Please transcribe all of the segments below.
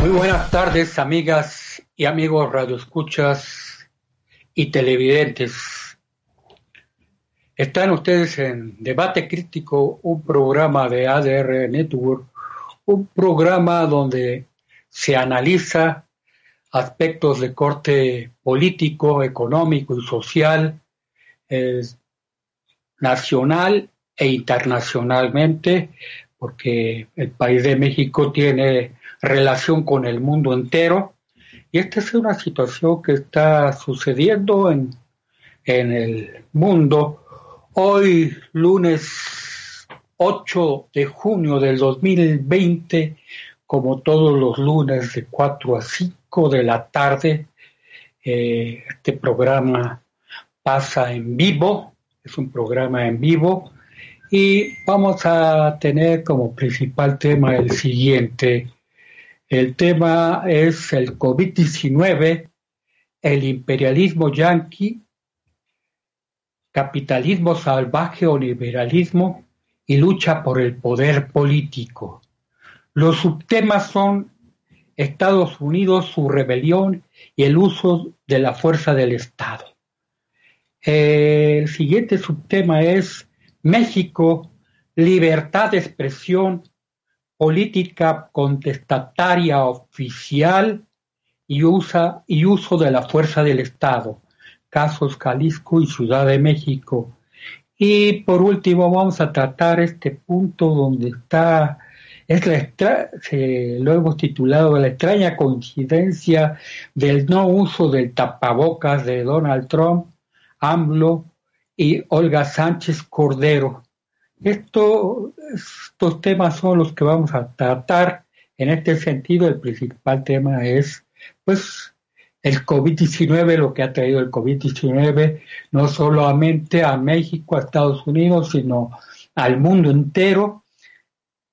muy buenas tardes, amigas y amigos radioescuchas y televidentes. Están ustedes en Debate Crítico, un programa de ADR Network, un programa donde se analiza aspectos de corte político, económico y social, nacional e internacionalmente, porque el país de México tiene relación con el mundo entero y esta es una situación que está sucediendo en, en el mundo. Hoy, lunes 8 de junio del 2020, como todos los lunes de 4 a 5 de la tarde, eh, este programa pasa en vivo, es un programa en vivo y vamos a tener como principal tema el siguiente. El tema es el COVID-19, el imperialismo yanqui, capitalismo salvaje o liberalismo y lucha por el poder político. Los subtemas son Estados Unidos, su rebelión y el uso de la fuerza del Estado. El siguiente subtema es México, libertad de expresión, política contestataria oficial y, uso de la fuerza del Estado, casos Jalisco y Ciudad de México. Y por último vamos a tratar este punto donde está, es la lo hemos titulado la extraña coincidencia del no uso del tapabocas de Donald Trump, AMLO y Olga Sánchez Cordero. estos temas son los que vamos a tratar. En este sentido, el principal tema es, pues, el COVID-19, lo que ha traído el COVID-19, no solamente a México, a Estados Unidos, sino al mundo entero,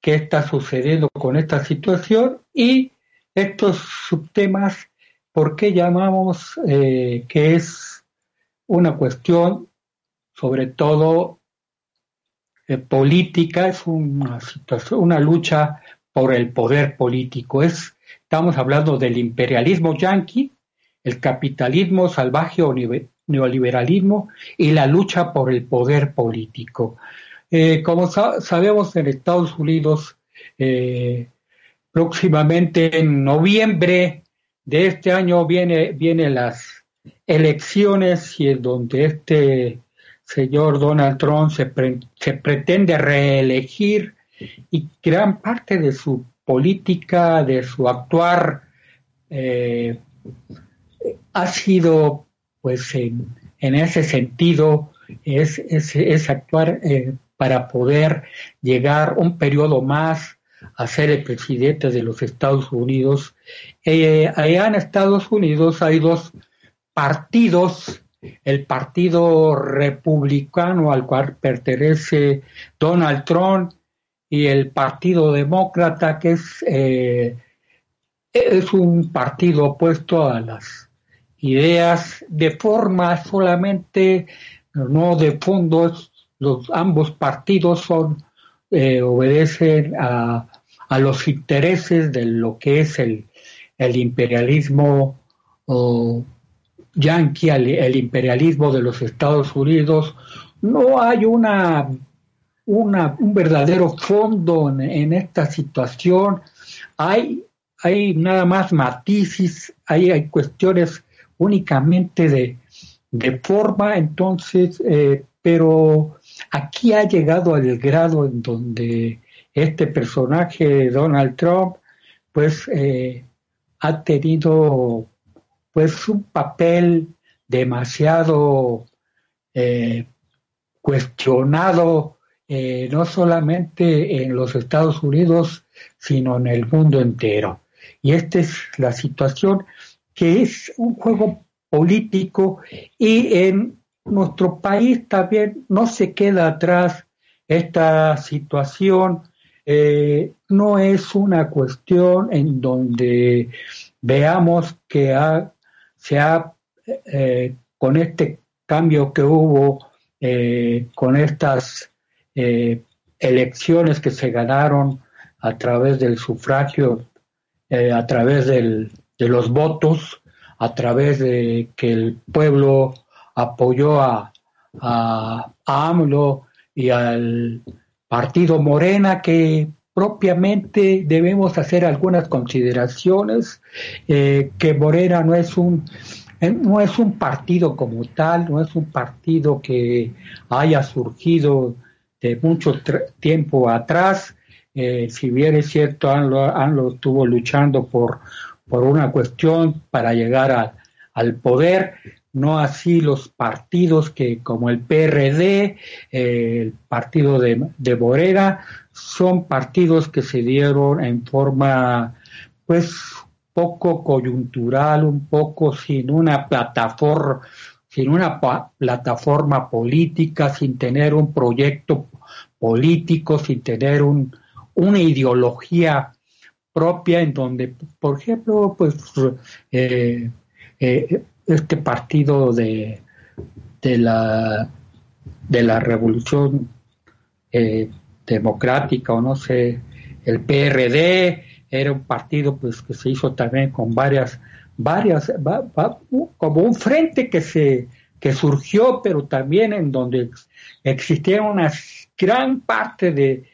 qué está sucediendo con esta situación y estos subtemas, ¿por qué llamamos eh, que es una cuestión sobre todo eh, política, es una una lucha por el poder político. Es, estamos hablando del imperialismo yanqui, el capitalismo salvaje o neoliberalismo y la lucha por el poder político. Eh, como sabemos en Estados Unidos, eh, próximamente en noviembre de este año viene, vienen las elecciones y en donde este señor Donald Trump se, pretende reelegir y gran parte de su política, de su actuar, eh, ha sido, pues, en, ese sentido, es, es, actuar eh, para poder llegar un periodo más a ser el presidente de los Estados Unidos. Eh, allá en Estados Unidos hay dos partidos el Partido Republicano al cual pertenece Donald Trump y el Partido Demócrata, que es, eh, es un partido opuesto a las ideas de forma solamente, no de fondo, los, ambos partidos son, eh, obedecen a, a, los intereses de lo que es el, el imperialismo yanqui, el imperialismo de los Estados Unidos, no hay una, una un verdadero fondo en, esta situación. Hay, hay nada más matices, hay, hay cuestiones únicamente de, de forma, entonces, eh, pero aquí ha llegado al grado en donde este personaje, Donald Trump, pues eh, ha tenido pues un papel demasiado eh, cuestionado, eh, no solamente en los Estados Unidos, sino en el mundo entero. Y esta es la situación que es un juego político y en nuestro país también no se queda atrás esta situación. Eh, no es una cuestión en donde veamos que se ha, eh, con este cambio que hubo, eh, con estas elecciones que se ganaron a través del sufragio, a través de los votos, a través de que el pueblo apoyó a, a, AMLO y al partido Morena que propiamente debemos hacer algunas consideraciones eh, que Morena no es un no es un partido como tal, no es un partido que haya surgido de mucho tiempo atrás. Eh, si bien es cierto, AMLO, estuvo luchando por, por una cuestión para llegar al poder, no así los partidos que como el PRD, eh, el partido de, de son partidos que se dieron en forma pues poco coyuntural, un poco sin una plataforma, sin una plataforma política, sin tener un proyecto político, sin tener un, una ideología propia en donde, por ejemplo, pues eh, eh, este partido de, de la de la revolución eh, democrática o no sé el PRD era un partido pues que se hizo también con varias varias como un frente que se que surgió pero también en donde existía una gran parte de,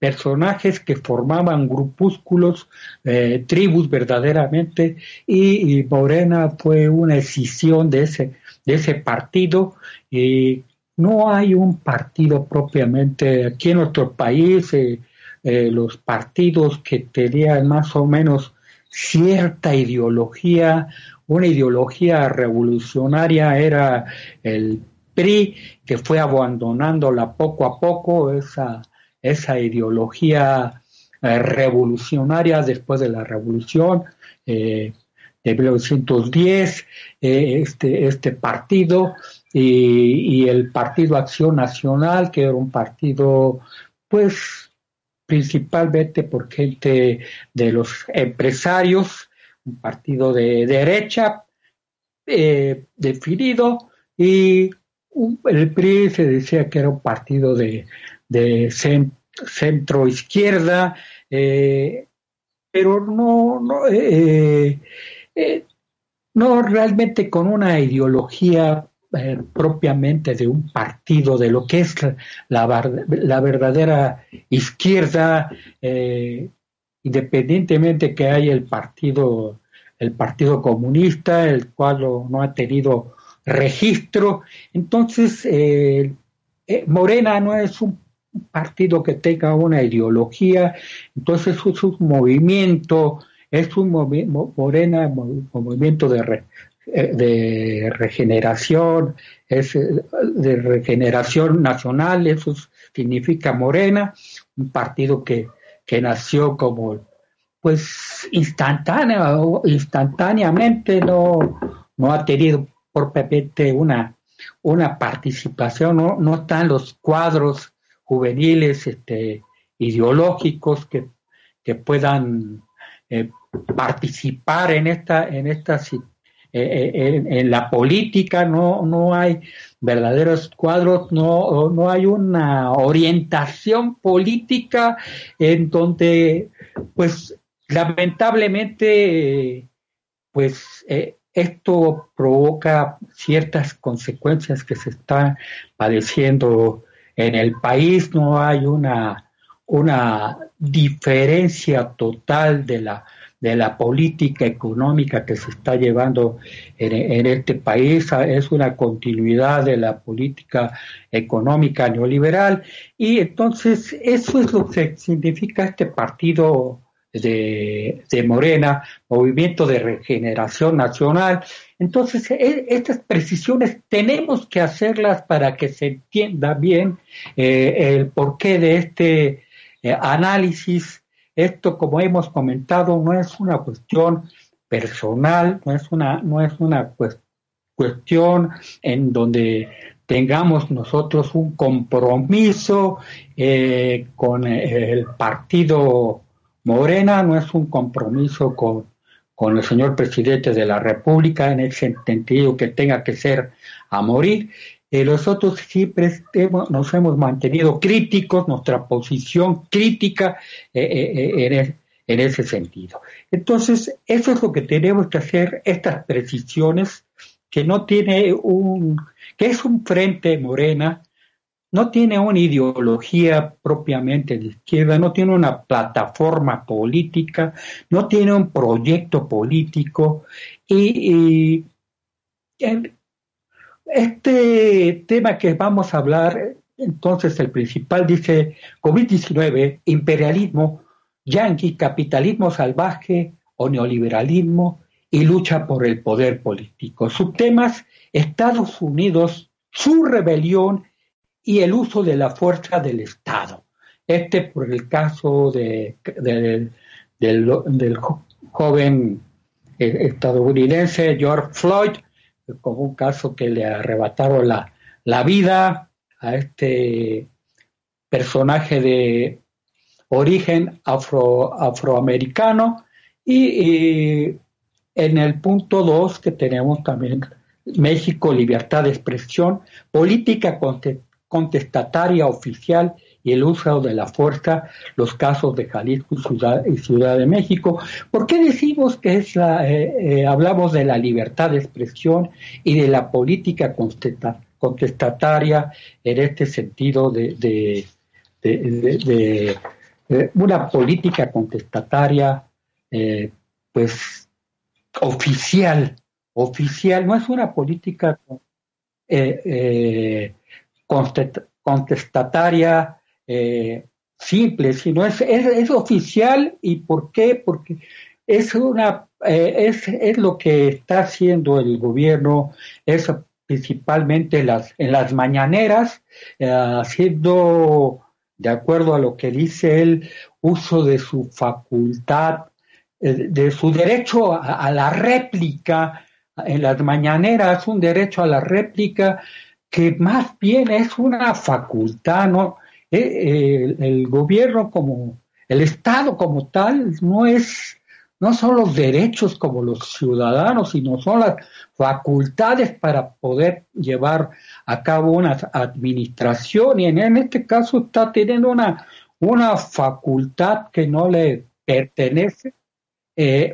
personajes que formaban grupúsculos, eh, tribus verdaderamente, y, Morena fue una escisión de ese, de ese partido. Y no hay un partido propiamente aquí en nuestro país, eh, eh, los partidos que tenían más o menos cierta ideología, una ideología revolucionaria era el PRI, que fue abandonándola poco a poco, esa esa ideología eh, revolucionaria después de la revolución de 1910, eh, este, este partido y, el Partido Acción Nacional, que era un partido, pues, principalmente por gente de los empresarios, un partido de derecha definido, y el PRI se decía que era un partido de, de centro izquierda, eh, pero no, no, eh, eh, no realmente con una ideología propiamente de un partido, de lo que es la, la verdadera izquierda, independientemente que haya el partido, el partido comunista, el cual no ha tenido registro. Entonces, Morena no es un partido que tenga una ideología, entonces es un movimiento, es un movimiento, Morena, un movimiento de, eh, de regeneración, es eh, de regeneración nacional, eso significa Morena, un partido que, que nació como pues instantánea, instantáneamente no, no ha tenido propiamente una, una participación, no, no están los cuadros juveniles este, ideológicos que, que puedan eh, participar en esta, en esta eh, eh, en, la política no, no hay verdaderos cuadros, no, no hay una orientación política en donde, pues, lamentablemente, pues, esto provoca ciertas consecuencias que se están padeciendo en el país. No hay una, una diferencia total de la, de la política económica que se está llevando en, este país, es una continuidad de la política económica neoliberal y entonces eso es lo que significa este partido de, de Morena, Movimiento de Regeneración Nacional, entonces, e, estas precisiones tenemos que hacerlas para que se entienda bien eh, el porqué de este eh, análisis. Esto, como hemos comentado, no es una cuestión personal, no es una, no es una cuestión en donde tengamos nosotros un compromiso eh, con el partido Morena, no es un compromiso con, con el señor presidente de la República en ese sentido que tenga que ser a morir. Eh, nosotros siempre nos hemos mantenido críticos, nuestra posición crítica eh, en, en ese sentido. Entonces, eso es lo que tenemos que hacer, estas precisiones que no tiene un, que es un frente morena, no tiene una ideología propiamente de izquierda, no tiene una plataforma política, no tiene un proyecto político y, este tema que vamos a hablar, entonces el principal dice COVID-19, imperialismo, yanqui, capitalismo salvaje o neoliberalismo, y lucha por el poder político. Subtemas, Estados Unidos, su rebelión y el uso de la fuerza del Estado. Este por el caso de, del, joven eh, estadounidense George Floyd, como un caso que le arrebataron la, la vida a este personaje de origen afro, afroamericano. Y en el punto 2 que tenemos también México, libertad de expresión, política contestataria oficial y el uso de la fuerza, los casos de Jalisco y Ciudad, de México. ¿Por qué decimos que es la, eh, eh, hablamos de la libertad de expresión y de la política contestataria en este sentido de, una política contestataria, eh, pues oficial, oficial, no es una política contestataria eh, simple, sino es, es, oficial y ¿por qué? Porque es una es, es, lo que está haciendo el gobierno, es principalmente las, en las mañaneras, haciendo, de acuerdo a lo que dice él, uso de su facultad eh, de su derecho a, la réplica en las mañaneras, un derecho a la réplica que más bien es una facultad, ¿no? Eh, el, gobierno como, el Estado como tal, no es, no son los derechos como los ciudadanos, sino son las facultades para poder llevar a cabo una administración. Y en, este caso está teniendo una, una facultad que no le pertenece eh,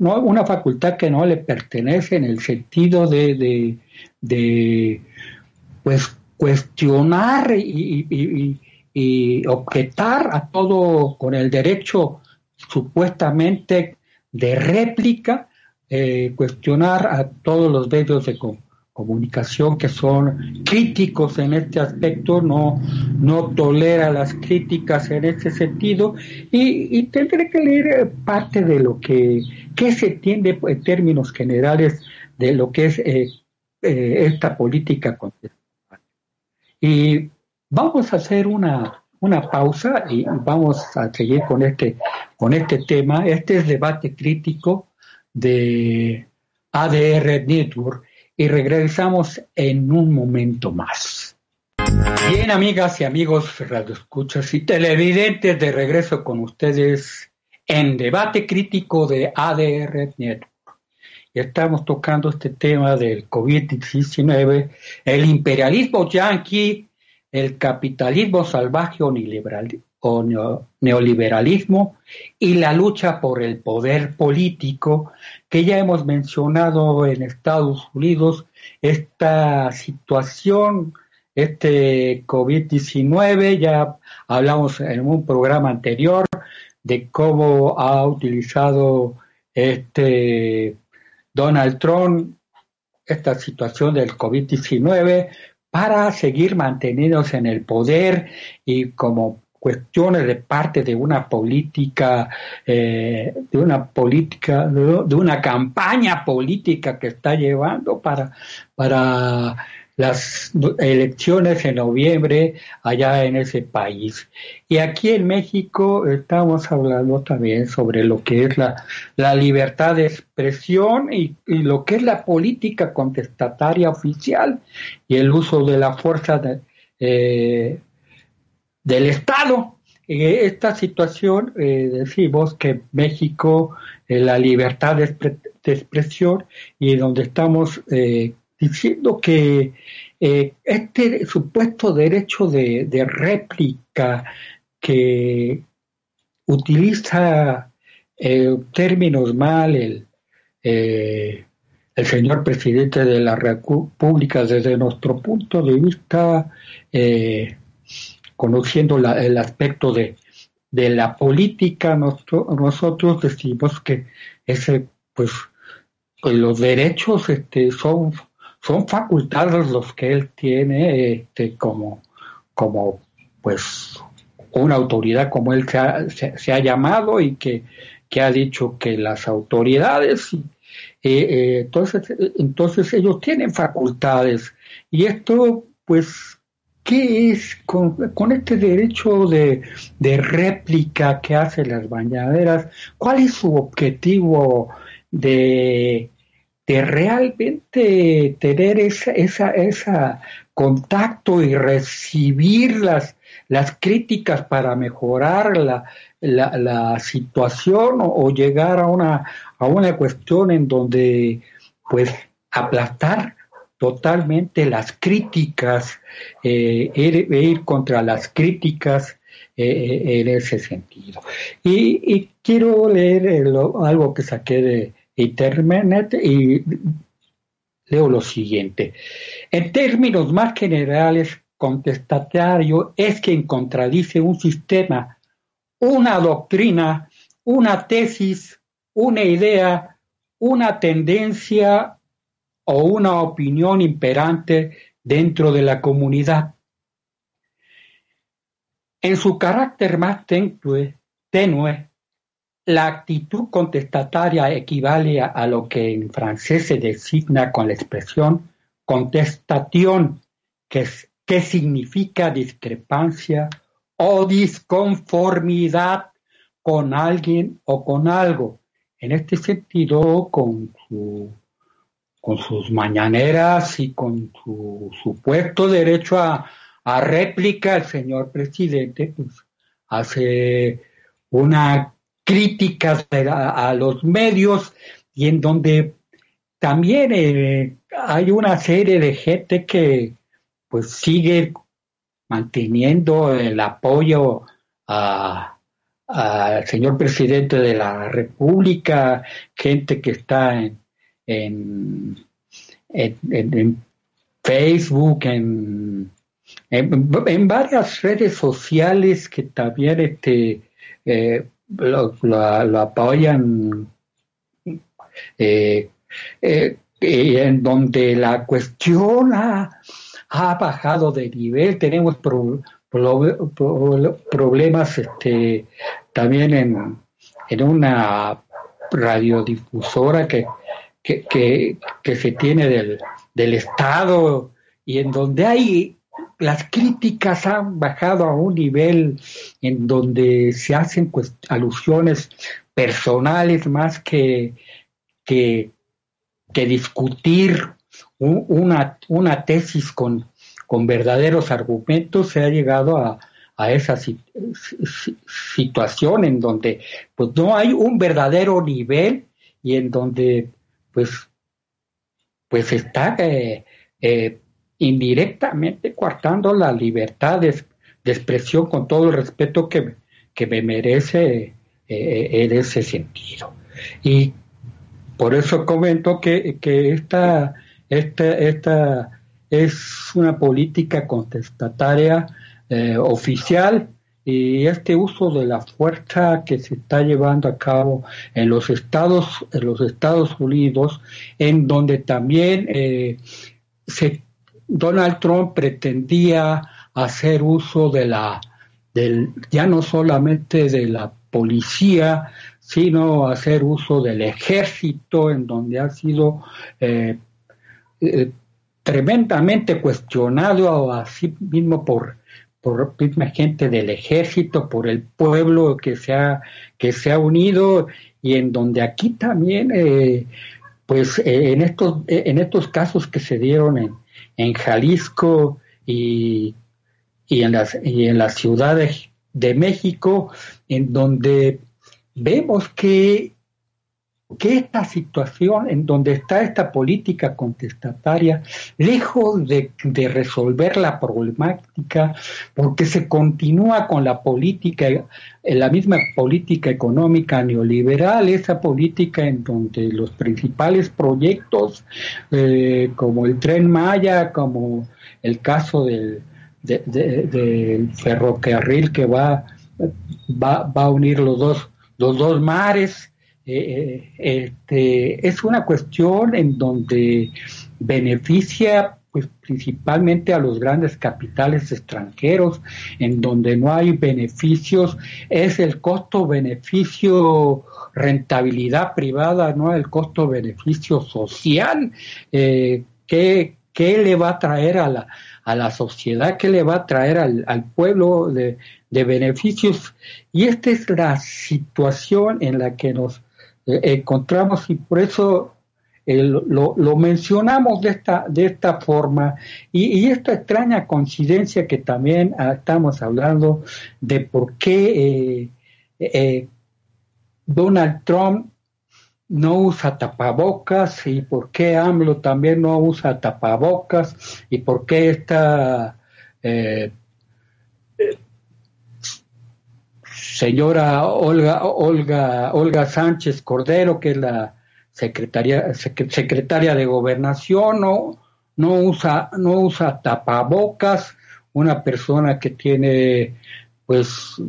una facultad que no le pertenece en el sentido de, de, pues cuestionar y, objetar a todo con el derecho supuestamente de réplica, eh, cuestionar a todos los medios de, comunicación que son críticos en este aspecto, no, no tolera las críticas en ese sentido y, tendré que leer parte de lo que, se entiende en términos generales de lo que es eh, eh, esta política Y vamos a hacer una, una pausa y vamos a seguir con este, con este tema. Este es debate crítico de ADR Network y regresamos en un momento más. Bien, amigas y amigos radioescuchas y televidentes, de regreso con ustedes en debate crítico de ADR Network. Estamos tocando este tema del COVID-19, el imperialismo yanqui, el capitalismo salvaje o o neoliberalismo y la lucha por el poder político que ya hemos mencionado en Estados Unidos, esta situación, este COVID-19, ya hablamos en un programa anterior de cómo ha utilizado este Donald Trump esta situación del COVID-19 para seguir manteniéndose en el poder y como cuestiones de parte de una política, eh, de una política, de, una campaña política que está llevando para, para las elecciones en noviembre allá en ese país. Y aquí en México estamos hablando también sobre lo que es la, la libertad de expresión y, lo que es la política contestataria oficial y el uso de la fuerza eh, del Estado. En esta situación eh, decimos que México, eh, la libertad de, expresión y donde estamos diciendo que eh, este supuesto derecho de, réplica que utiliza eh, términos mal el, eh, el señor presidente de la República desde nuestro punto de vista, conociendo el aspecto de, de la política, nosotros decimos que ese, pues, los derechos este, son son facultades los que él tiene este, como, como pues una autoridad como él se ha, llamado y que, que, ha dicho que las autoridades eh, eh, entonces entonces ellos tienen facultades y esto pues ¿Qué es con, este derecho de, de, réplica que hace las bañaderas? ¿Cuál es su objetivo de, de realmente tener ese esa, esa contacto y recibir las, las críticas para mejorar la, la, situación o, llegar a una, a una cuestión en donde pues aplastar totalmente las críticas, eh, ir, contra las críticas eh, eh, en ese sentido. Y, quiero leer algo que saqué de, Internet y leo lo siguiente. En términos más generales, contestatario es quien contradice un sistema, una doctrina, una tesis, una idea, una tendencia o una opinión imperante dentro de la comunidad. En su carácter más tenue, tenue la actitud contestataria equivale a, lo que en francés se designa con la expresión contestation, que, que significa discrepancia o disconformidad con alguien o con algo. En este sentido, con, con sus mañaneras y con su supuesto derecho a, réplica, el señor presidente pues, hace una críticas a, los medios y en donde también eh, hay una serie de gente que pues sigue manteniendo el apoyo al señor presidente de la República, gente que está en, en, en, Facebook, en, en, varias redes sociales que también este, eh, lo, apoyan eh, eh, en donde la cuestión ha, bajado de nivel, tenemos problemas este, también en, una radiodifusora que, se tiene del Estado y en donde hay las críticas han bajado a un nivel en donde se hacen alusiones personales más que, que, discutir una, una tesis con, con verdaderos argumentos, se ha llegado a, a esa situación en donde pues no hay un verdadero nivel y en donde pues pues está eh, eh, indirectamente coartando la libertad de, expresión con todo el respeto que, me merece eh, en ese sentido. Y por eso comento que, esta, esta, esta es una política contestataria eh, oficial y este uso de la fuerza que se está llevando a cabo en los Estados, en los Estados Unidos, en donde también eh, se Donald Trump pretendía hacer uso de la, del, ya no solamente de la policía, sino hacer uso del ejército, en donde ha sido eh, eh, tremendamente cuestionado así mismo por por misma gente del ejército, por el pueblo que se ha, que se ha unido y en donde aquí también, eh, pues eh, en, estos, en estos casos que se dieron en, en Jalisco y, y, en las, y en las ciudades de México, en donde vemos que que esta situación en donde está esta política contestataria, lejos de, resolver la problemática, porque se continúa con la política, la misma política económica neoliberal, esa política en donde los principales proyectos, eh, como el tren Maya, como el caso del, del ferrocarril que va, va, va a unir los dos, los dos mares, eh, este, es una cuestión en donde beneficia pues principalmente a los grandes capitales extranjeros, en donde no hay beneficios, es el costo-beneficio rentabilidad privada, no el costo-beneficio social. Eh, ¿qué, le va a traer a la, a la sociedad? ¿Qué le va a traer al, al pueblo de, de beneficios? Y esta es la situación en la que nos eh, encontramos y por eso eh, lo, mencionamos de esta, de esta forma. Y, esta extraña coincidencia que también ah, estamos hablando de por qué eh, Donald Trump no usa tapabocas y por qué AMLO también no usa tapabocas y por qué esta señora Olga, Olga, Olga Sánchez Cordero, que es la secretaria, secretaria de gobernación, no, no usa, no usa tapabocas, una persona que tiene, pues,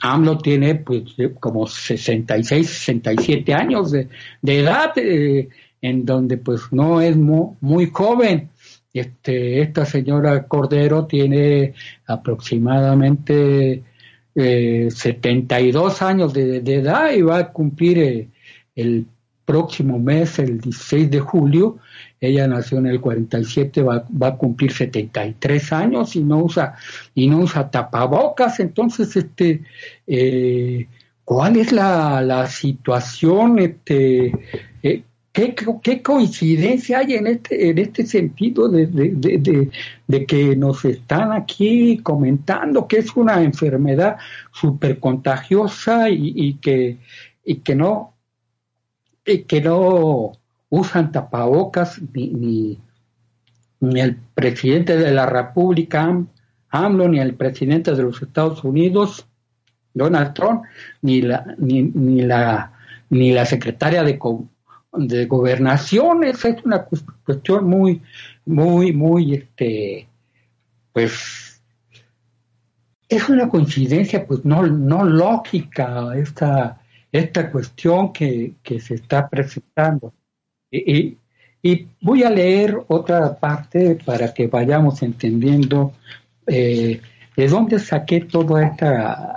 AMLO tiene pues como 66, 67 años de, edad, eh, en donde pues no es muy, joven. Este, esta señora Cordero tiene aproximadamente eh, 72 años de, edad y va a cumplir eh, el próximo mes, el 16 de julio. Ella nació en el 47, va, va a cumplir 73 años y no usa y no usa tapabocas. Entonces, este, eh, ¿cuál es la, la situación? Este, eh, ¿Qué, coincidencia hay en este, en este sentido de, de, que nos están aquí comentando que es una enfermedad súper contagiosa y, que, y, que no, y que no usan tapabocas ni, ni, el presidente de la República, AMLO, ni el presidente de los Estados Unidos, Donald Trump, ni la, ni, ni la, ni la secretaria de, de gobernaciones, es una cuestión muy, muy, muy, este, pues, es una coincidencia, pues, no, no lógica esta, esta cuestión que, que se está presentando. Y, y, voy a leer otra parte para que vayamos entendiendo eh, de dónde saqué toda esta,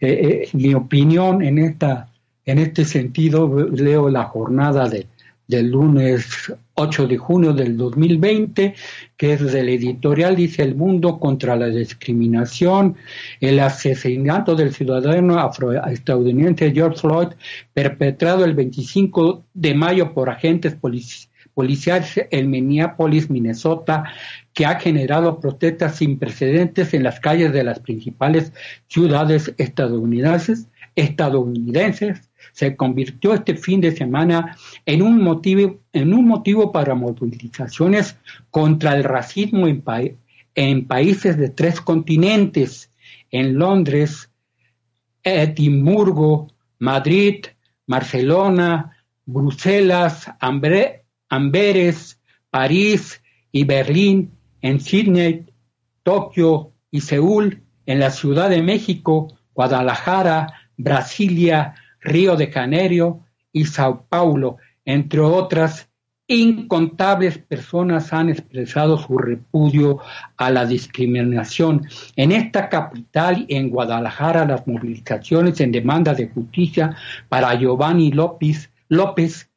eh, eh, mi opinión en esta en este sentido, leo la jornada del lunes 8 de junio del 2020, que es del editorial Dice el Mundo contra la discriminación, el asesinato del ciudadano afroestadounidense George Floyd, perpetrado el 25 de mayo por agentes policiales en Minneapolis, Minnesota, que ha generado protestas sin precedentes en las calles de las principales ciudades estadounidenses, estadounidenses se convirtió este fin de semana en un motivo, en un motivo para movilizaciones contra el racismo en, países de tres continentes, en Londres, Edimburgo, Madrid, Barcelona, Bruselas, Amberes, París y Berlín, en Sydney, Tokio y Seúl, en la Ciudad de México, Guadalajara, Brasilia, Río de Janeiro y Sao Paulo, entre otras, incontables personas han expresado su repudio a la discriminación. En esta capital y en Guadalajara, las movilizaciones en demanda de justicia para Giovanni López, López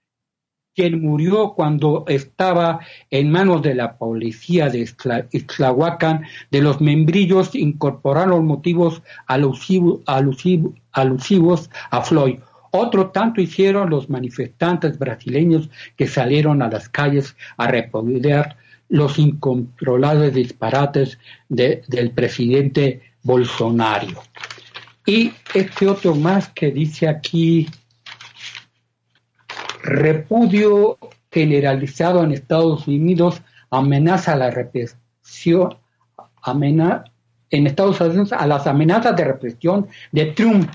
quien murió cuando estaba en manos de la policía de Ixtlahuacán, de los membrillos incorporaron motivos alusivos a Floyd. Otro tanto hicieron los manifestantes brasileños que salieron a las calles a repudiar los incontrolables disparates del presidente Bolsonaro. Y este otro más que dice aquí, repudio generalizado en Estados Unidos amenaza la represión, en Estados Unidos a las amenazas de represión de Trump.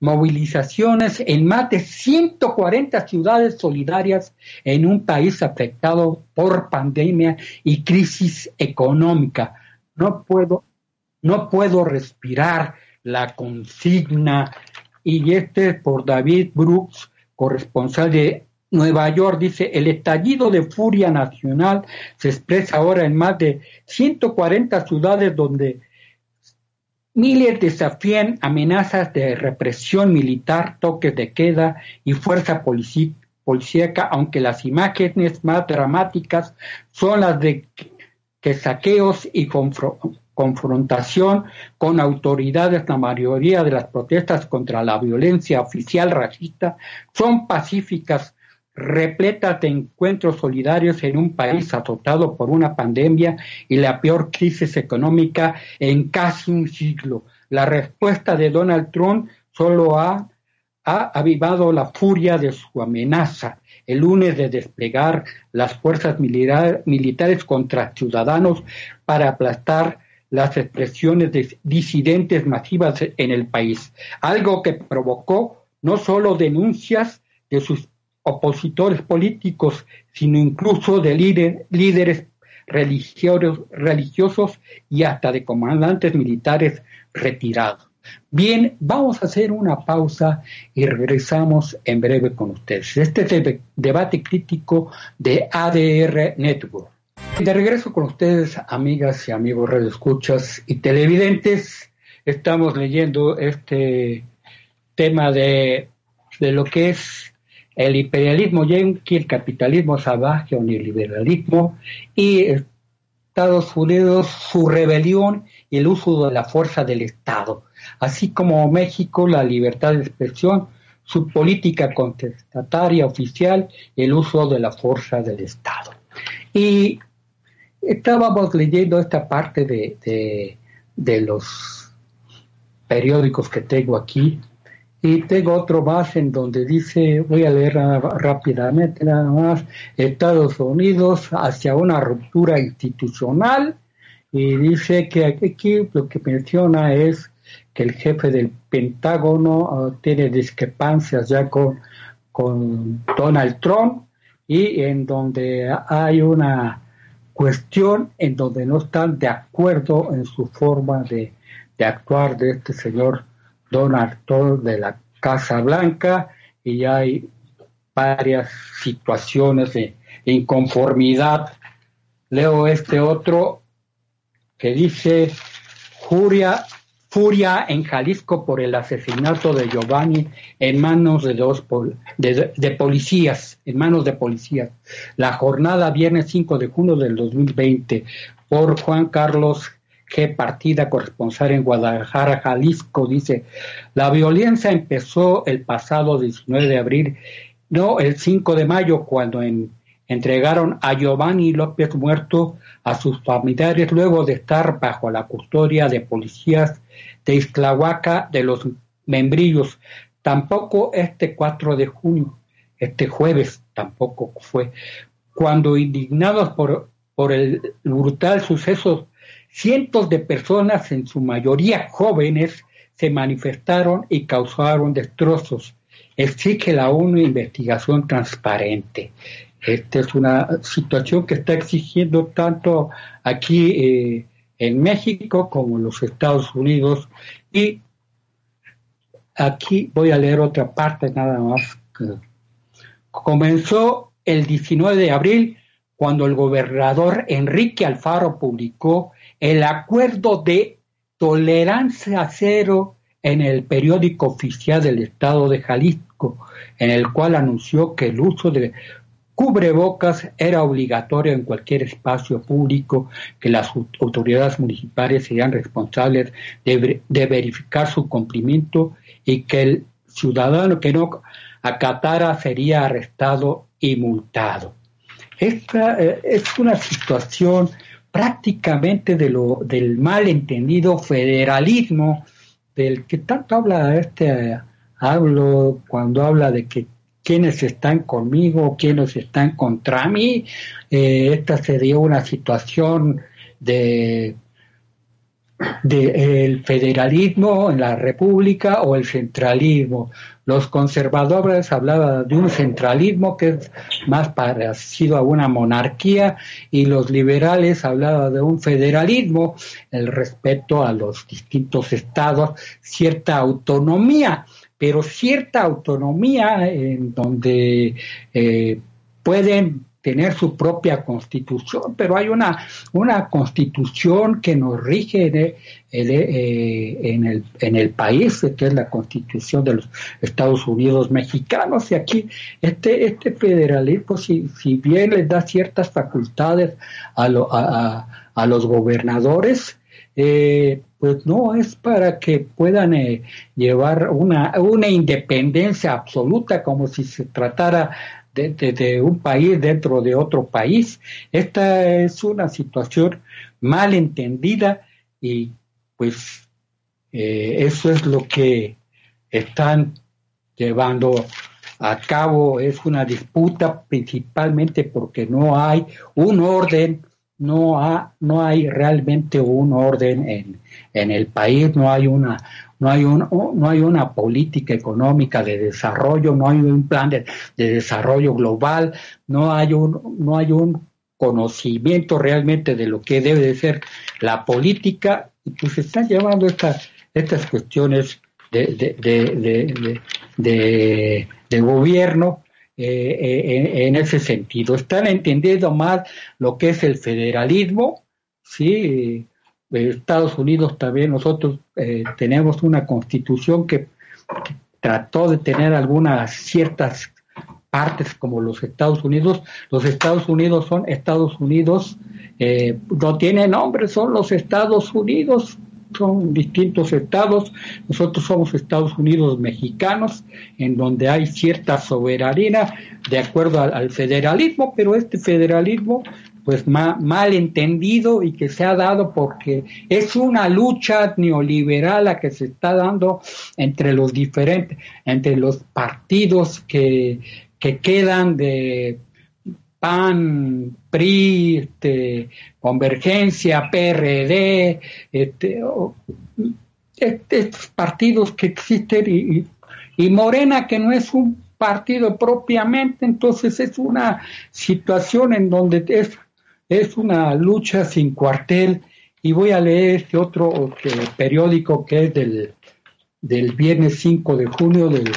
Movilizaciones en más de 140 ciudades solidarias en un país afectado por pandemia y crisis económica. No puedo, no puedo respirar la consigna. Y este por David Brooks, corresponsal de Nueva York, dice, el estallido de furia nacional se expresa ahora en más de 140 ciudades donde Miles desafían amenazas de represión militar, toques de queda y fuerza policíaca, aunque las imágenes más dramáticas son las de que saqueos y confrontación con autoridades. La mayoría de las protestas contra la violencia oficial racista son pacíficas repletas de encuentros solidarios en un país azotado por una pandemia y la peor crisis económica en casi un siglo. La respuesta de Donald Trump solo ha, ha avivado la furia de su amenaza el lunes de desplegar las fuerzas militares contra ciudadanos para aplastar las expresiones de disidentes masivas en el país, algo que provocó no solo denuncias de sus opositores políticos, sino incluso de líderes religiosos, religiosos y hasta de comandantes militares retirados. Bien, vamos a hacer una pausa y regresamos en breve con ustedes. Este es el debate crítico de ADR Network. De regreso con ustedes, amigas y amigos radioescuchas y televidentes, estamos leyendo este tema de, de lo que es el imperialismo yankee, el capitalismo salvaje o neoliberalismo y Estados Unidos, su rebelión y el uso de la fuerza del Estado, así como México, la libertad de expresión, su política contestataria oficial el uso de la fuerza del Estado. Y estábamos leyendo esta parte de, de los periódicos que tengo aquí, y tengo otro más en donde dice, voy a leer rápidamente nada más, Estados Unidos hacia una ruptura institucional. Y dice que aquí lo que menciona es que el jefe del Pentágono ah, tiene discrepancias ya con, con Donald Trump y en donde hay una cuestión en donde no están de acuerdo en su forma de, de actuar de este señor Donald Trump de la Casa Blanca y hay varias situaciones de inconformidad. Leo este otro que dice furia, furia en Jalisco por el asesinato de Giovanni en manos de dos de, policías, en manos de policías. La jornada viernes 5 de junio del 2020 por Juan Carlos G. Partida, corresponsal en Guadalajara, Jalisco, dice, la violencia empezó el pasado 19 de abril, no el 5 de mayo, cuando entregaron a Giovanni López muerto a sus familiares luego de estar bajo la custodia de policías de Islahuaca de los Membrillos. Tampoco este 4 de junio, este jueves tampoco fue, cuando indignados por el brutal suceso Cientos de personas, en su mayoría jóvenes, se manifestaron y causaron destrozos. Exige la ONU investigación transparente. Esta es una situación que está exigiendo tanto aquí eh, en México como en los Estados Unidos. Y aquí voy a leer otra parte nada más. Comenzó el 19 de abril cuando el gobernador Enrique Alfaro publicó el acuerdo de tolerancia cero en el periódico oficial del Estado de Jalisco, en el cual anunció que el uso de cubrebocas era obligatorio en cualquier espacio público, que las autoridades municipales serían responsables de, verificar su cumplimiento y que el ciudadano que no acatara sería arrestado y multado. Esta eh, es una situación prácticamente de lo, del federalismo del que tanto habla este hablo cuando habla de que quienes están conmigo, quienes están contra mí. Eh, esta sería una situación de, de el federalismo en la república o el centralismo. Los conservadores hablaban de un centralismo que es más parecido a una monarquía y los liberales hablaban de un federalismo, el respeto a los distintos estados, cierta autonomía pero cierta autonomía en donde eh, pueden tener su propia constitución, pero hay una, una constitución que nos rige eh, en el, en el país, que es la constitución de los Estados Unidos mexicanos, y aquí este, este federalismo, si, si bien les da ciertas facultades a, a, a los gobernadores, eh, pues no es para que puedan eh, llevar una, una independencia absoluta como si se tratara de, un país dentro de otro país. Esta es una situación mal entendida y pues eh, eso es lo que están llevando a cabo. Es una disputa principalmente porque no hay un orden no, ha, no hay realmente un orden en, en el país, no hay una no hay, un, no hay una política económica de desarrollo, no hay un plan de, desarrollo global, no hay un, no hay un conocimiento realmente de lo que debe de ser la política, y pues están llevando estas, estas cuestiones de, de, de, de gobierno eh, eh, en, ese sentido. Están entendiendo más lo que es el federalismo, ¿sí? Estados Unidos también nosotros eh, tenemos una constitución que, trató de tener algunas ciertas partes como los Estados Unidos. Los Estados Unidos son Estados Unidos, no tiene nombre, son los Estados Unidos, son distintos estados. Nosotros somos Estados Unidos mexicanos, en donde hay cierta soberanía de acuerdo al, federalismo, pero este federalismo pues mal entendido y que se ha dado porque es una lucha neoliberal la que se está dando entre los diferentes, entre los partidos que, que quedan de PAN, PRI, este, Convergencia, PRD, este, estos partidos que existen y, Morena que no es un partido propiamente, entonces es una situación en donde es, es una lucha sin cuartel y voy a leer este otro periódico que es del, del viernes 5 de junio del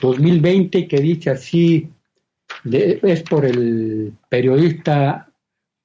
2020 que dice así es por el periodista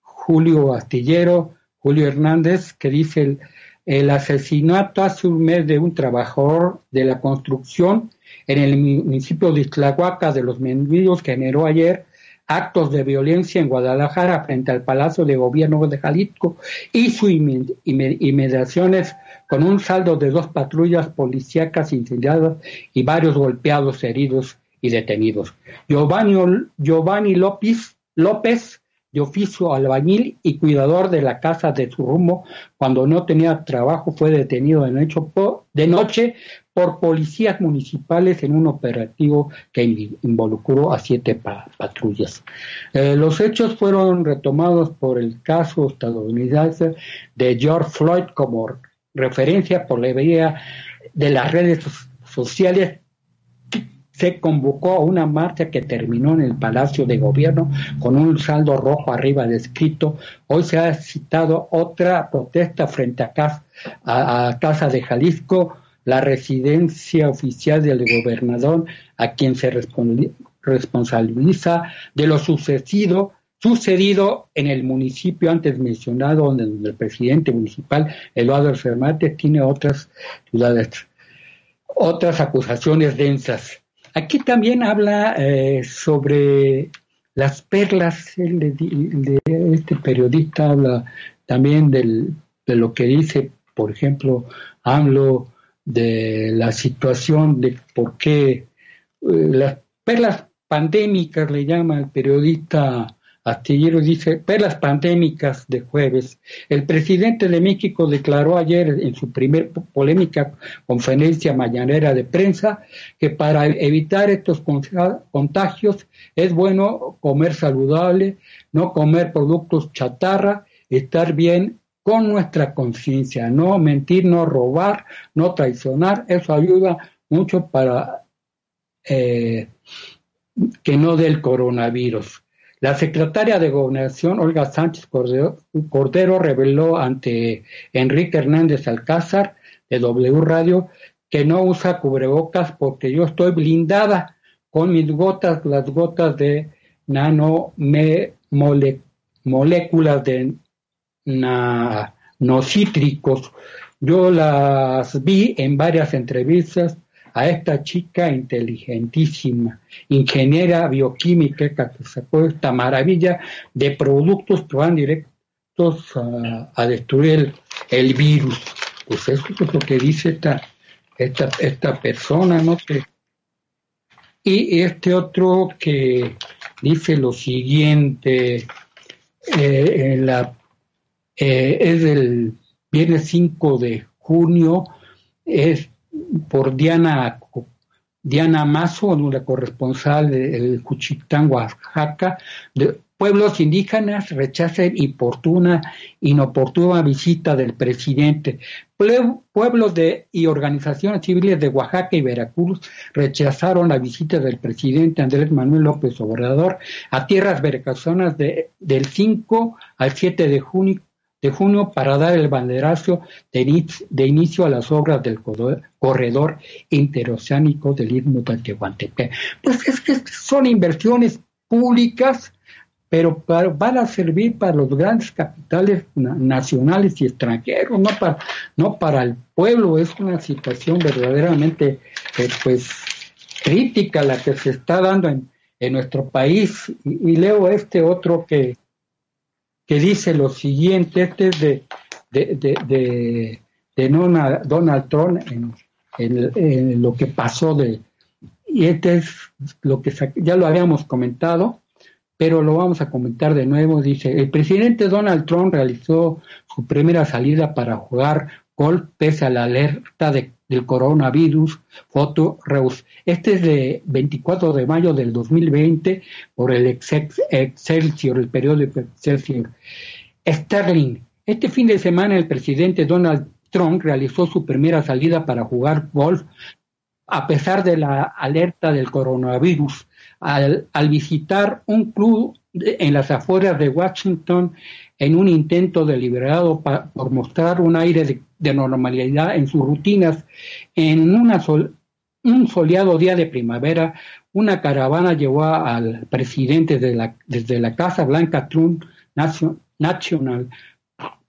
Julio Astillero, Julio Hernández, que dice el, asesinato hace un mes de un trabajador de la construcción en el municipio de Islahuaca de los Mendidos generó ayer actos de violencia en Guadalajara frente al Palacio de Gobierno de Jalisco y sus inmediaciones con un saldo de dos patrullas policíacas incendiadas y varios golpeados, heridos y detenidos. Giovanni, Giovanni López, López, de oficio albañil y cuidador de la casa de su rumbo, cuando no tenía trabajo, fue detenido de noche por, policías municipales en un operativo que involucró a siete patrullas. Eh, los hechos fueron retomados por el caso estadounidense de George Floyd como referencia por la vía de las redes sociales se convocó a una marcha que terminó en el Palacio de Gobierno con un saldo rojo arriba descrito. Hoy se ha citado otra protesta frente a Casa, de Jalisco, la residencia oficial del gobernador, a quien se responsabiliza de lo sucedido sucedido en el municipio antes mencionado, donde el presidente municipal, Eduardo Fernández, tiene otras otras acusaciones densas. Aquí también habla eh, sobre las perlas, este periodista habla también del, de lo que dice, por ejemplo, hablo de la situación de por qué eh, las perlas pandémicas, le llama el periodista Astillero, dice, perlas pandémicas de jueves. El presidente de México declaró ayer en su primer polémica conferencia mañanera de prensa que para evitar estos contagios es bueno comer saludable, no comer productos chatarra, estar bien con nuestra conciencia, no mentir, no robar, no traicionar, eso ayuda mucho para eh, que no dé el coronavirus. La secretaria de Gobernación, Olga Sánchez Cordero, reveló ante Enrique Hernández Alcázar de W Radio que no usa cubrebocas porque yo estoy blindada con mis gotas, las gotas de nanomoléculas de nanocítricos. Yo las vi en varias entrevistas a esta chica inteligentísima, ingeniera bioquímica que sacó esta maravilla de productos que van directos a, destruir el, virus. Pues eso es lo que dice esta, esta, esta persona, ¿no? y este otro que dice lo siguiente, eh, en la, eh, es del viernes 5 de junio, es por Diana, Diana Mazo, la corresponsal del Cuchitán, Oaxaca, de pueblos indígenas rechazan importuna, inoportuna visita del presidente. Pueblos de, y organizaciones civiles de Oaxaca y Veracruz rechazaron la visita del presidente Andrés Manuel López Obrador a tierras veracruzanas de, del 5 al 7 de junio de junio para dar el banderazo de, inicio a las obras del corredor interoceánico del Istmo de Tehuantepec. Pues es que son inversiones públicas, pero van a servir para los grandes capitales nacionales y extranjeros, no para, no para el pueblo. Es una situación verdaderamente eh, pues crítica la que se está dando en, nuestro país. y leo este otro que, que dice lo siguiente, este es de, de, Donald Trump en, lo que pasó de, y este es lo que ya lo habíamos comentado, pero lo vamos a comentar de nuevo. Dice, el presidente Donald Trump realizó su primera salida para jugar golf pese a la alerta del coronavirus, foto Reus. Este es de 24 de mayo del 2020 por el Excelsior, el periódico Excelsior. Sterling. Este fin de semana el presidente Donald Trump realizó su primera salida para jugar golf a pesar de la alerta del coronavirus al, visitar un club en las afueras de Washington en un intento deliberado por mostrar un aire de, normalidad en sus rutinas. En un soleado día de primavera, una caravana llevó al presidente desde la Casa Blanca Trump National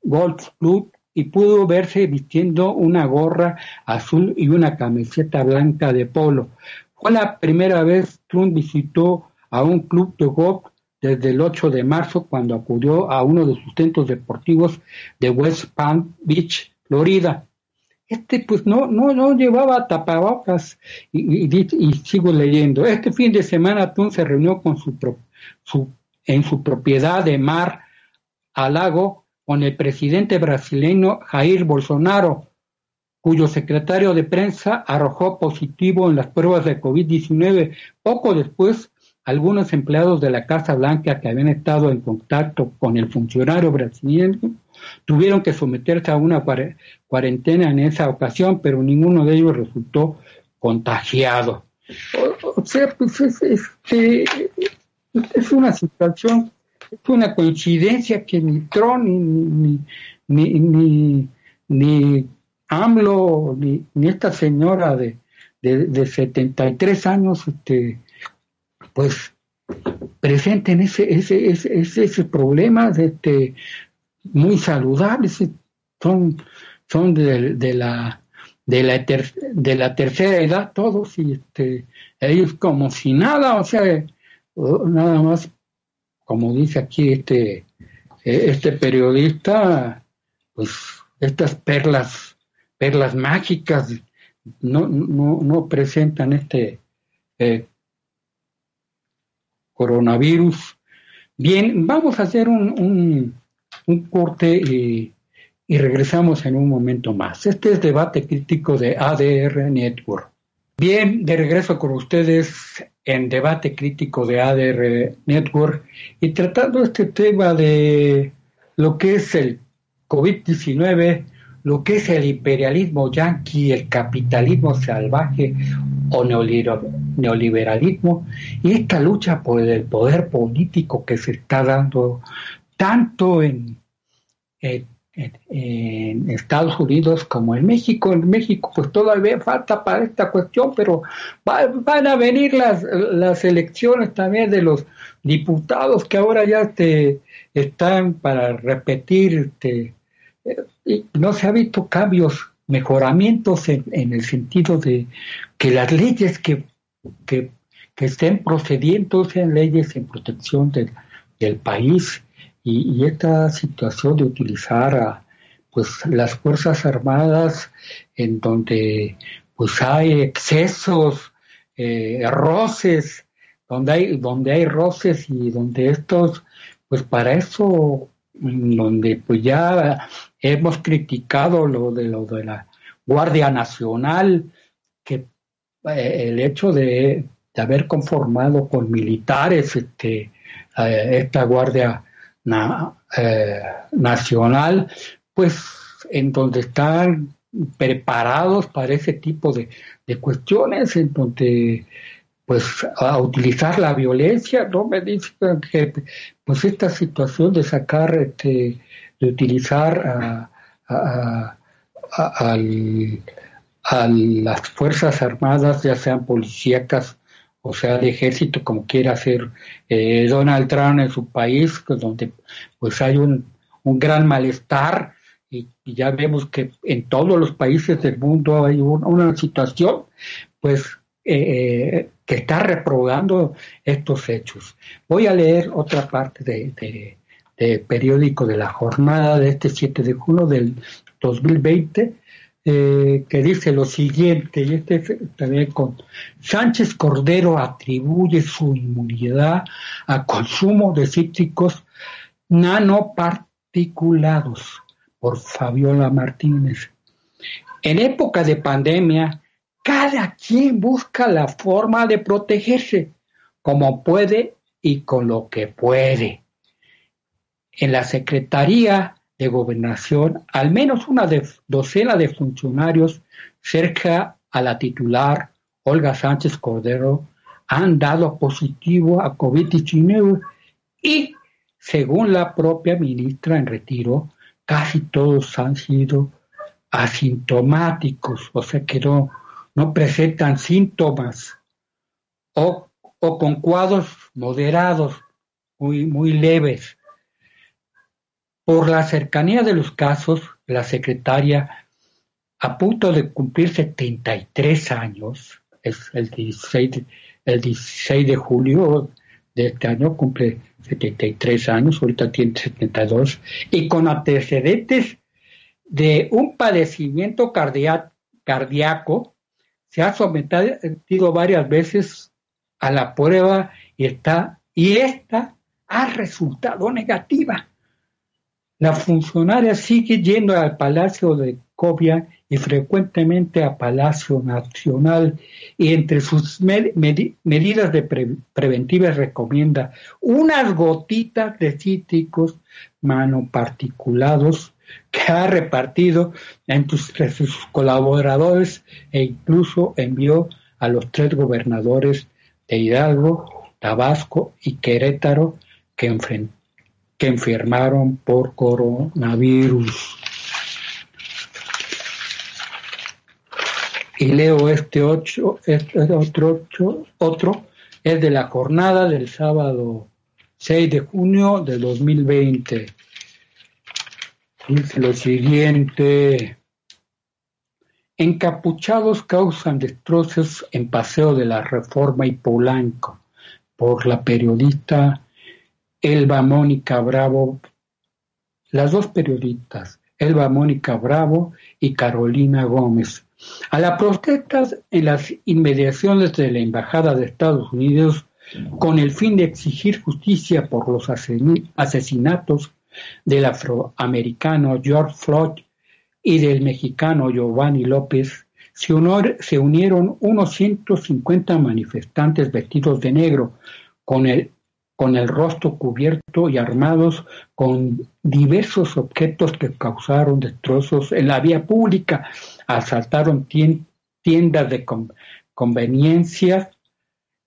Golf Club y pudo verse vistiendo una gorra azul y una camiseta blanca de polo. Fue la primera vez Trump visitó a un club de golf desde el 8 de marzo cuando acudió a uno de sus centros deportivos de West Palm Beach, Florida. Este pues no, no, no llevaba tapabocas y, sigo leyendo. Este fin de semana Trump se reunió con su, su, en su propiedad de mar al lago con el presidente brasileño Jair Bolsonaro, cuyo secretario de prensa arrojó positivo en las pruebas de COVID-19. Poco después, algunos empleados de la Casa Blanca que habían estado en contacto con el funcionario brasileño tuvieron que someterse a una cuarentena en esa ocasión, pero ninguno de ellos resultó contagiado. O, sea, pues es, es una situación es una coincidencia que ni Tron, ni, ni, ni, ni, AMLO, ni, esta señora de, de, 73 años, este, pues presenten ese, ese, ese, ese, problema este, muy saludables, son, son de, la de la, de la tercera edad todos y este, ellos como si nada, o sea, nada más como dice aquí este, eh, este periodista, pues estas perlas, perlas mágicas no, no, no presentan este eh, coronavirus. Bien, vamos a hacer un, un, corte y, regresamos en un momento más. Este es debate crítico de ADR Network. Bien, de regreso con ustedes en debate crítico de ADR Network y tratando este tema de lo que es el COVID-19, lo que es el imperialismo yanqui, el capitalismo salvaje o neoliberalismo y esta lucha por el poder político que se está dando tanto en, en, Estados Unidos como en México. En México pues todavía falta para esta cuestión, pero van a venir las, las elecciones también de los diputados que ahora ya te, están para repetir. Te, eh, no se ha visto cambios, mejoramientos en, el sentido de que las leyes que, que, estén procediendo sean leyes en protección del país y, esta situación de utilizar a, pues las fuerzas armadas en donde pues hay excesos, eh, roces, donde hay, donde hay roces y donde estos, pues para eso, donde pues ya hemos criticado lo de lo de la Guardia Nacional, que el hecho de, haber conformado con militares este, eh, esta Guardia eh, nacional, pues en donde están preparados para ese tipo de, cuestiones, en donde pues a utilizar la violencia, no me dicen que pues esta situación de sacar, este, de utilizar a, a las Fuerzas Armadas, ya sean policíacas o sea, el ejército como quiere hacer eh, Donald Trump en su país, pues, donde pues hay un, gran malestar y, ya vemos que en todos los países del mundo hay una situación pues eh, que está reprobando estos hechos. Voy a leer otra parte de, de periódico de la jornada de este 7 de junio del 2020 eh, que dice lo siguiente, y este también con Sánchez Cordero atribuye su inmunidad a consumo de cítricos nanoparticulados por Fabiola Martínez. En época de pandemia, cada quien busca la forma de protegerse como puede y con lo que puede. En la Secretaría de gobernación, al menos una docena de funcionarios cerca a la titular Olga Sánchez Cordero han dado positivo a COVID-19 y, según la propia ministra en retiro, casi todos han sido asintomáticos, o sea que no, presentan síntomas o, o con cuadros moderados, muy, muy leves. Por la cercanía de los casos, la secretaria, a punto de cumplir 73 años, es el 16 de, el 16 de julio de este año, cumple 73 años, ahorita tiene 72, y con antecedentes de un padecimiento cardíaco, se ha sometido varias veces a la prueba y está y esta ha resultado negativa. La funcionaria sigue yendo al Palacio de Cobia y frecuentemente a Palacio Nacional. Y entre sus medidas de preventivas recomienda unas gotitas de cítricos manoparticulados que ha repartido entre sus colaboradores e incluso envió a los tres gobernadores de Hidalgo, Tabasco y Querétaro que enfrentaron que enfermaron por coronavirus. Y leo este, ocho, este otro, otro, es de la jornada del sábado 6 de junio de 2020. Dice lo siguiente. Encapuchados causan destrozos en Paseo de la Reforma y Polanco por la periodista Elba Mónica Bravo, las dos periodistas, Elba Mónica Bravo y Carolina Gómez. A las protestas en las inmediaciones de la Embajada de Estados Unidos con el fin de exigir justicia por los asesinatos del afroamericano George Floyd y del mexicano Giovanni López, se, unieron unos 150 manifestantes vestidos de negro, con el, con el rostro cubierto y armados con diversos objetos que causaron destrozos en la vía pública, asaltaron tiendas de conveniencia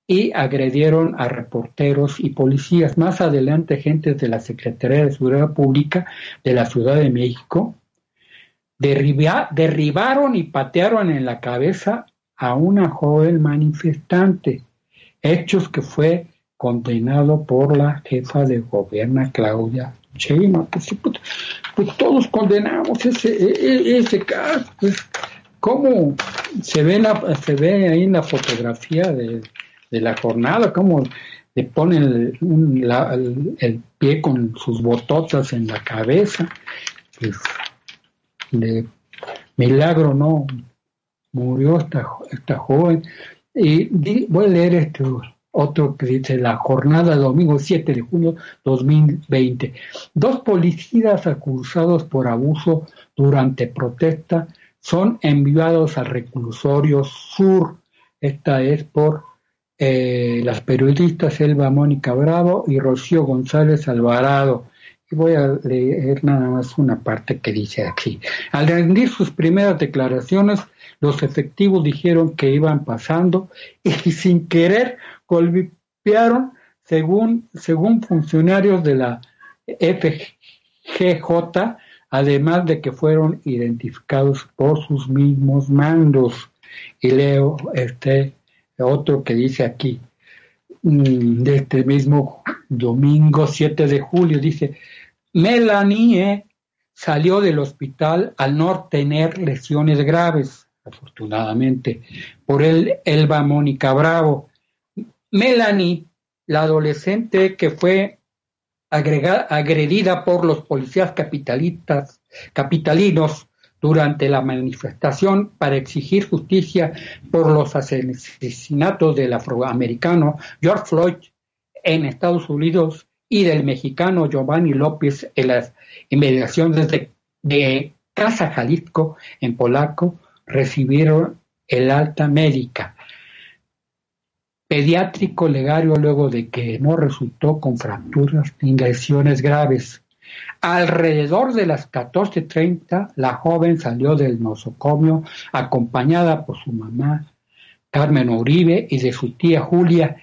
y agredieron a reporteros y policías. Más adelante, gente de la Secretaría de Seguridad Pública de la Ciudad de México derribaron y patearon en la cabeza a una joven manifestante, hechos que fue condenado por la jefa de gobierno Claudia Sheinbaum. Pues, pues, todos condenamos ese, e, e, ese caso. Pues, ¿Cómo se ve, ahí en la fotografía de, la jornada, cómo le ponen el, pie con sus bototas en la cabeza. Pues, milagro no murió esta, esta joven. Y voy a leer este otro que dice la jornada domingo 7 de junio 2020. Dos policías acusados por abuso durante protesta son enviados al reclusorio sur. Esta es por eh, las periodistas Elba Mónica Bravo y Rocío González Alvarado. Voy a leer nada más una parte que dice aquí. Al rendir sus primeras declaraciones, los efectivos dijeron que iban pasando y sin querer golpearon según, según funcionarios de la FGJ, además de que fueron identificados por sus mismos mandos. Y leo este otro que dice aquí, mm, de este mismo domingo 7 de julio, dice, Melanie salió del hospital al no tener lesiones graves, afortunadamente, por el Elba Mónica Bravo. Melanie, la adolescente que fue agredida por los policías capitalistas, capitalinos durante la manifestación para exigir justicia por los asesinatos del afroamericano George Floyd en Estados Unidos y del mexicano Giovanni López en las inmediaciones de, de Casa Jalisco en polaco recibieron el alta médica pediátrico legario luego de que no resultó con fracturas ni lesiones graves. Alrededor de las 14.30, la joven salió del nosocomio acompañada por su mamá, Carmen Uribe, y de su tía Julia,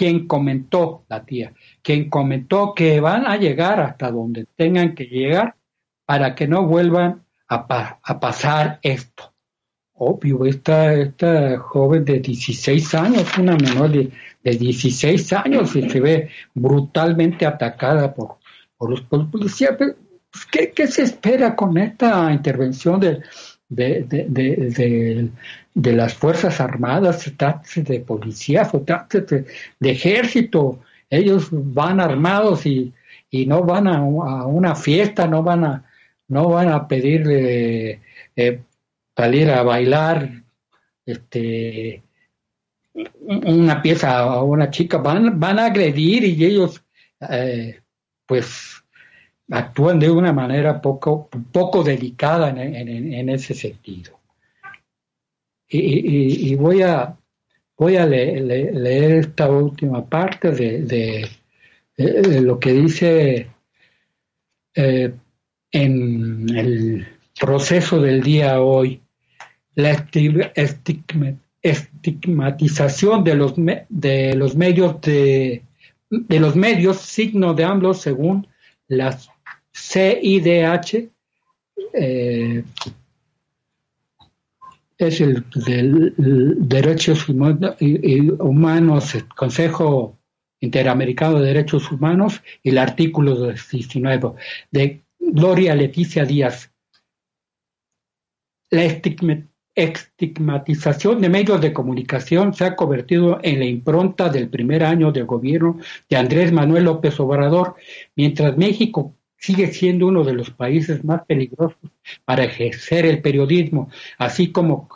quien comentó, la tía, quien comentó que van a llegar hasta donde tengan que llegar para que no vuelvan a, pasar esto. Obvio, esta, esta joven de 16 años, una menor de, de 16 años, y se ve brutalmente atacada por por los policías. Pues, ¿qué, se espera con esta intervención de, de, las Fuerzas Armadas, se trata de policías o trata de, ejército? Ellos van armados y, y no van a, una fiesta, no van a, no van a pedir eh, salir a bailar este una pieza a una chica, van, van a agredir y ellos eh, pues actúan de una manera poco, poco delicada en, ese sentido. Y, voy a, voy a leer, esta última parte de, lo que dice eh, en el proceso del día hoy, la estigmatización de los, de los medios de de los medios, signo de AMLO según las CIDH, eh, es el del Derechos Humanos, el Consejo Interamericano de Derechos Humanos y el artículo 19 de Gloria Leticia Díaz. La estigmatización de medios de comunicación se ha convertido en la impronta del primer año del gobierno de Andrés Manuel López Obrador, mientras México sigue siendo uno de los países más peligrosos para ejercer el periodismo, así como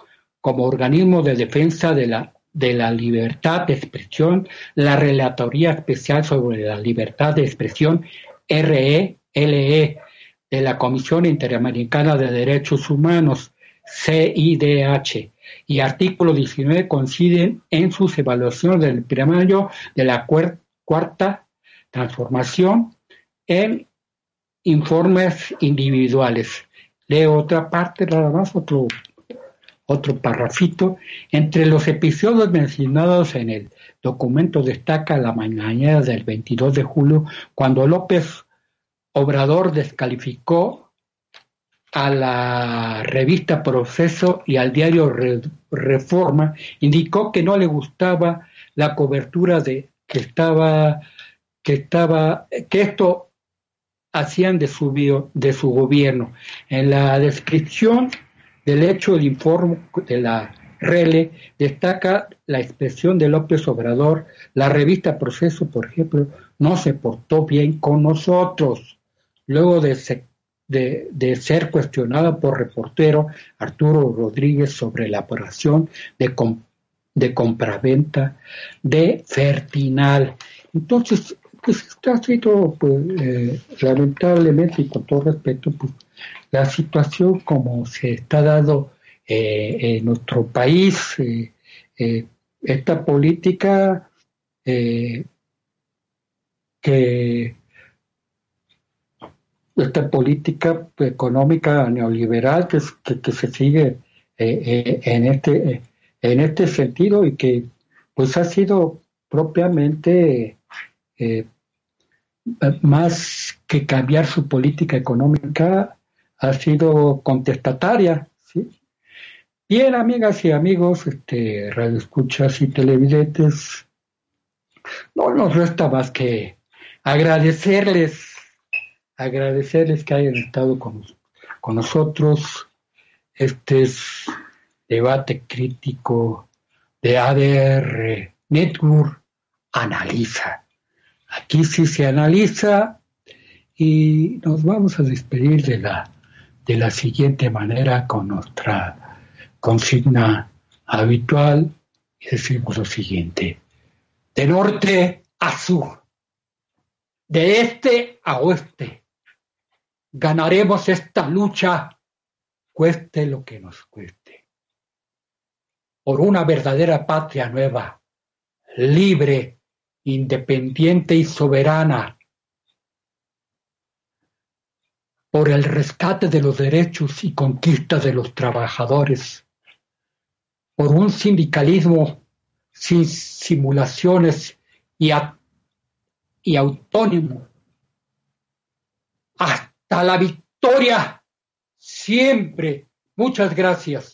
como organismo de defensa de la, de la libertad de expresión, la Relatoría Especial sobre la Libertad de Expresión, RELE, e, de la Comisión Interamericana de Derechos Humanos, CIDH, y artículo 19 coinciden en sus evaluaciones del primer año de la cuarta transformación en informes individuales. Leo otra parte, nada más, otro, otro parrafito. Entre los episodios mencionados en el documento destaca la mañana del 22 de julio, cuando López Obrador descalificó a la revista Proceso y al diario Reforma, indicó que no le gustaba la cobertura de que estaba que estaba que esto hacían de su de su gobierno. En la descripción del hecho de informe de la RELE destaca la expresión de López Obrador, la revista Proceso, por ejemplo, no se portó bien con nosotros. Luego de, de, ser cuestionada por reportero Arturo Rodríguez sobre la operación de, de compraventa de Fertinal. Entonces, pues ha sido, pues, eh, lamentablemente y con todo respeto, pues, la situación como se está dando eh, en nuestro país, eh, esta política que esta política económica neoliberal que, que, se sigue en este en este sentido y que pues ha sido propiamente más que cambiar su política económica ha sido contestataria ¿sí? bien amigas y amigos este radioescuchas y televidentes no nos resta más que agradecerles agradecerles que hayan estado con, con nosotros. Este es debate crítico de ADR Network Analiza. Aquí sí se analiza y nos vamos a despedir de la, de la siguiente manera con nuestra consigna habitual y decimos lo siguiente. De norte a sur, de este a oeste, Ganaremos esta lucha, cueste lo que nos cueste. Por una verdadera patria nueva, libre, independiente y soberana. Por el rescate de los derechos y conquistas de los trabajadores. Por un sindicalismo sin simulaciones y, y autónomo. Hasta la victoria siempre. Muchas gracias.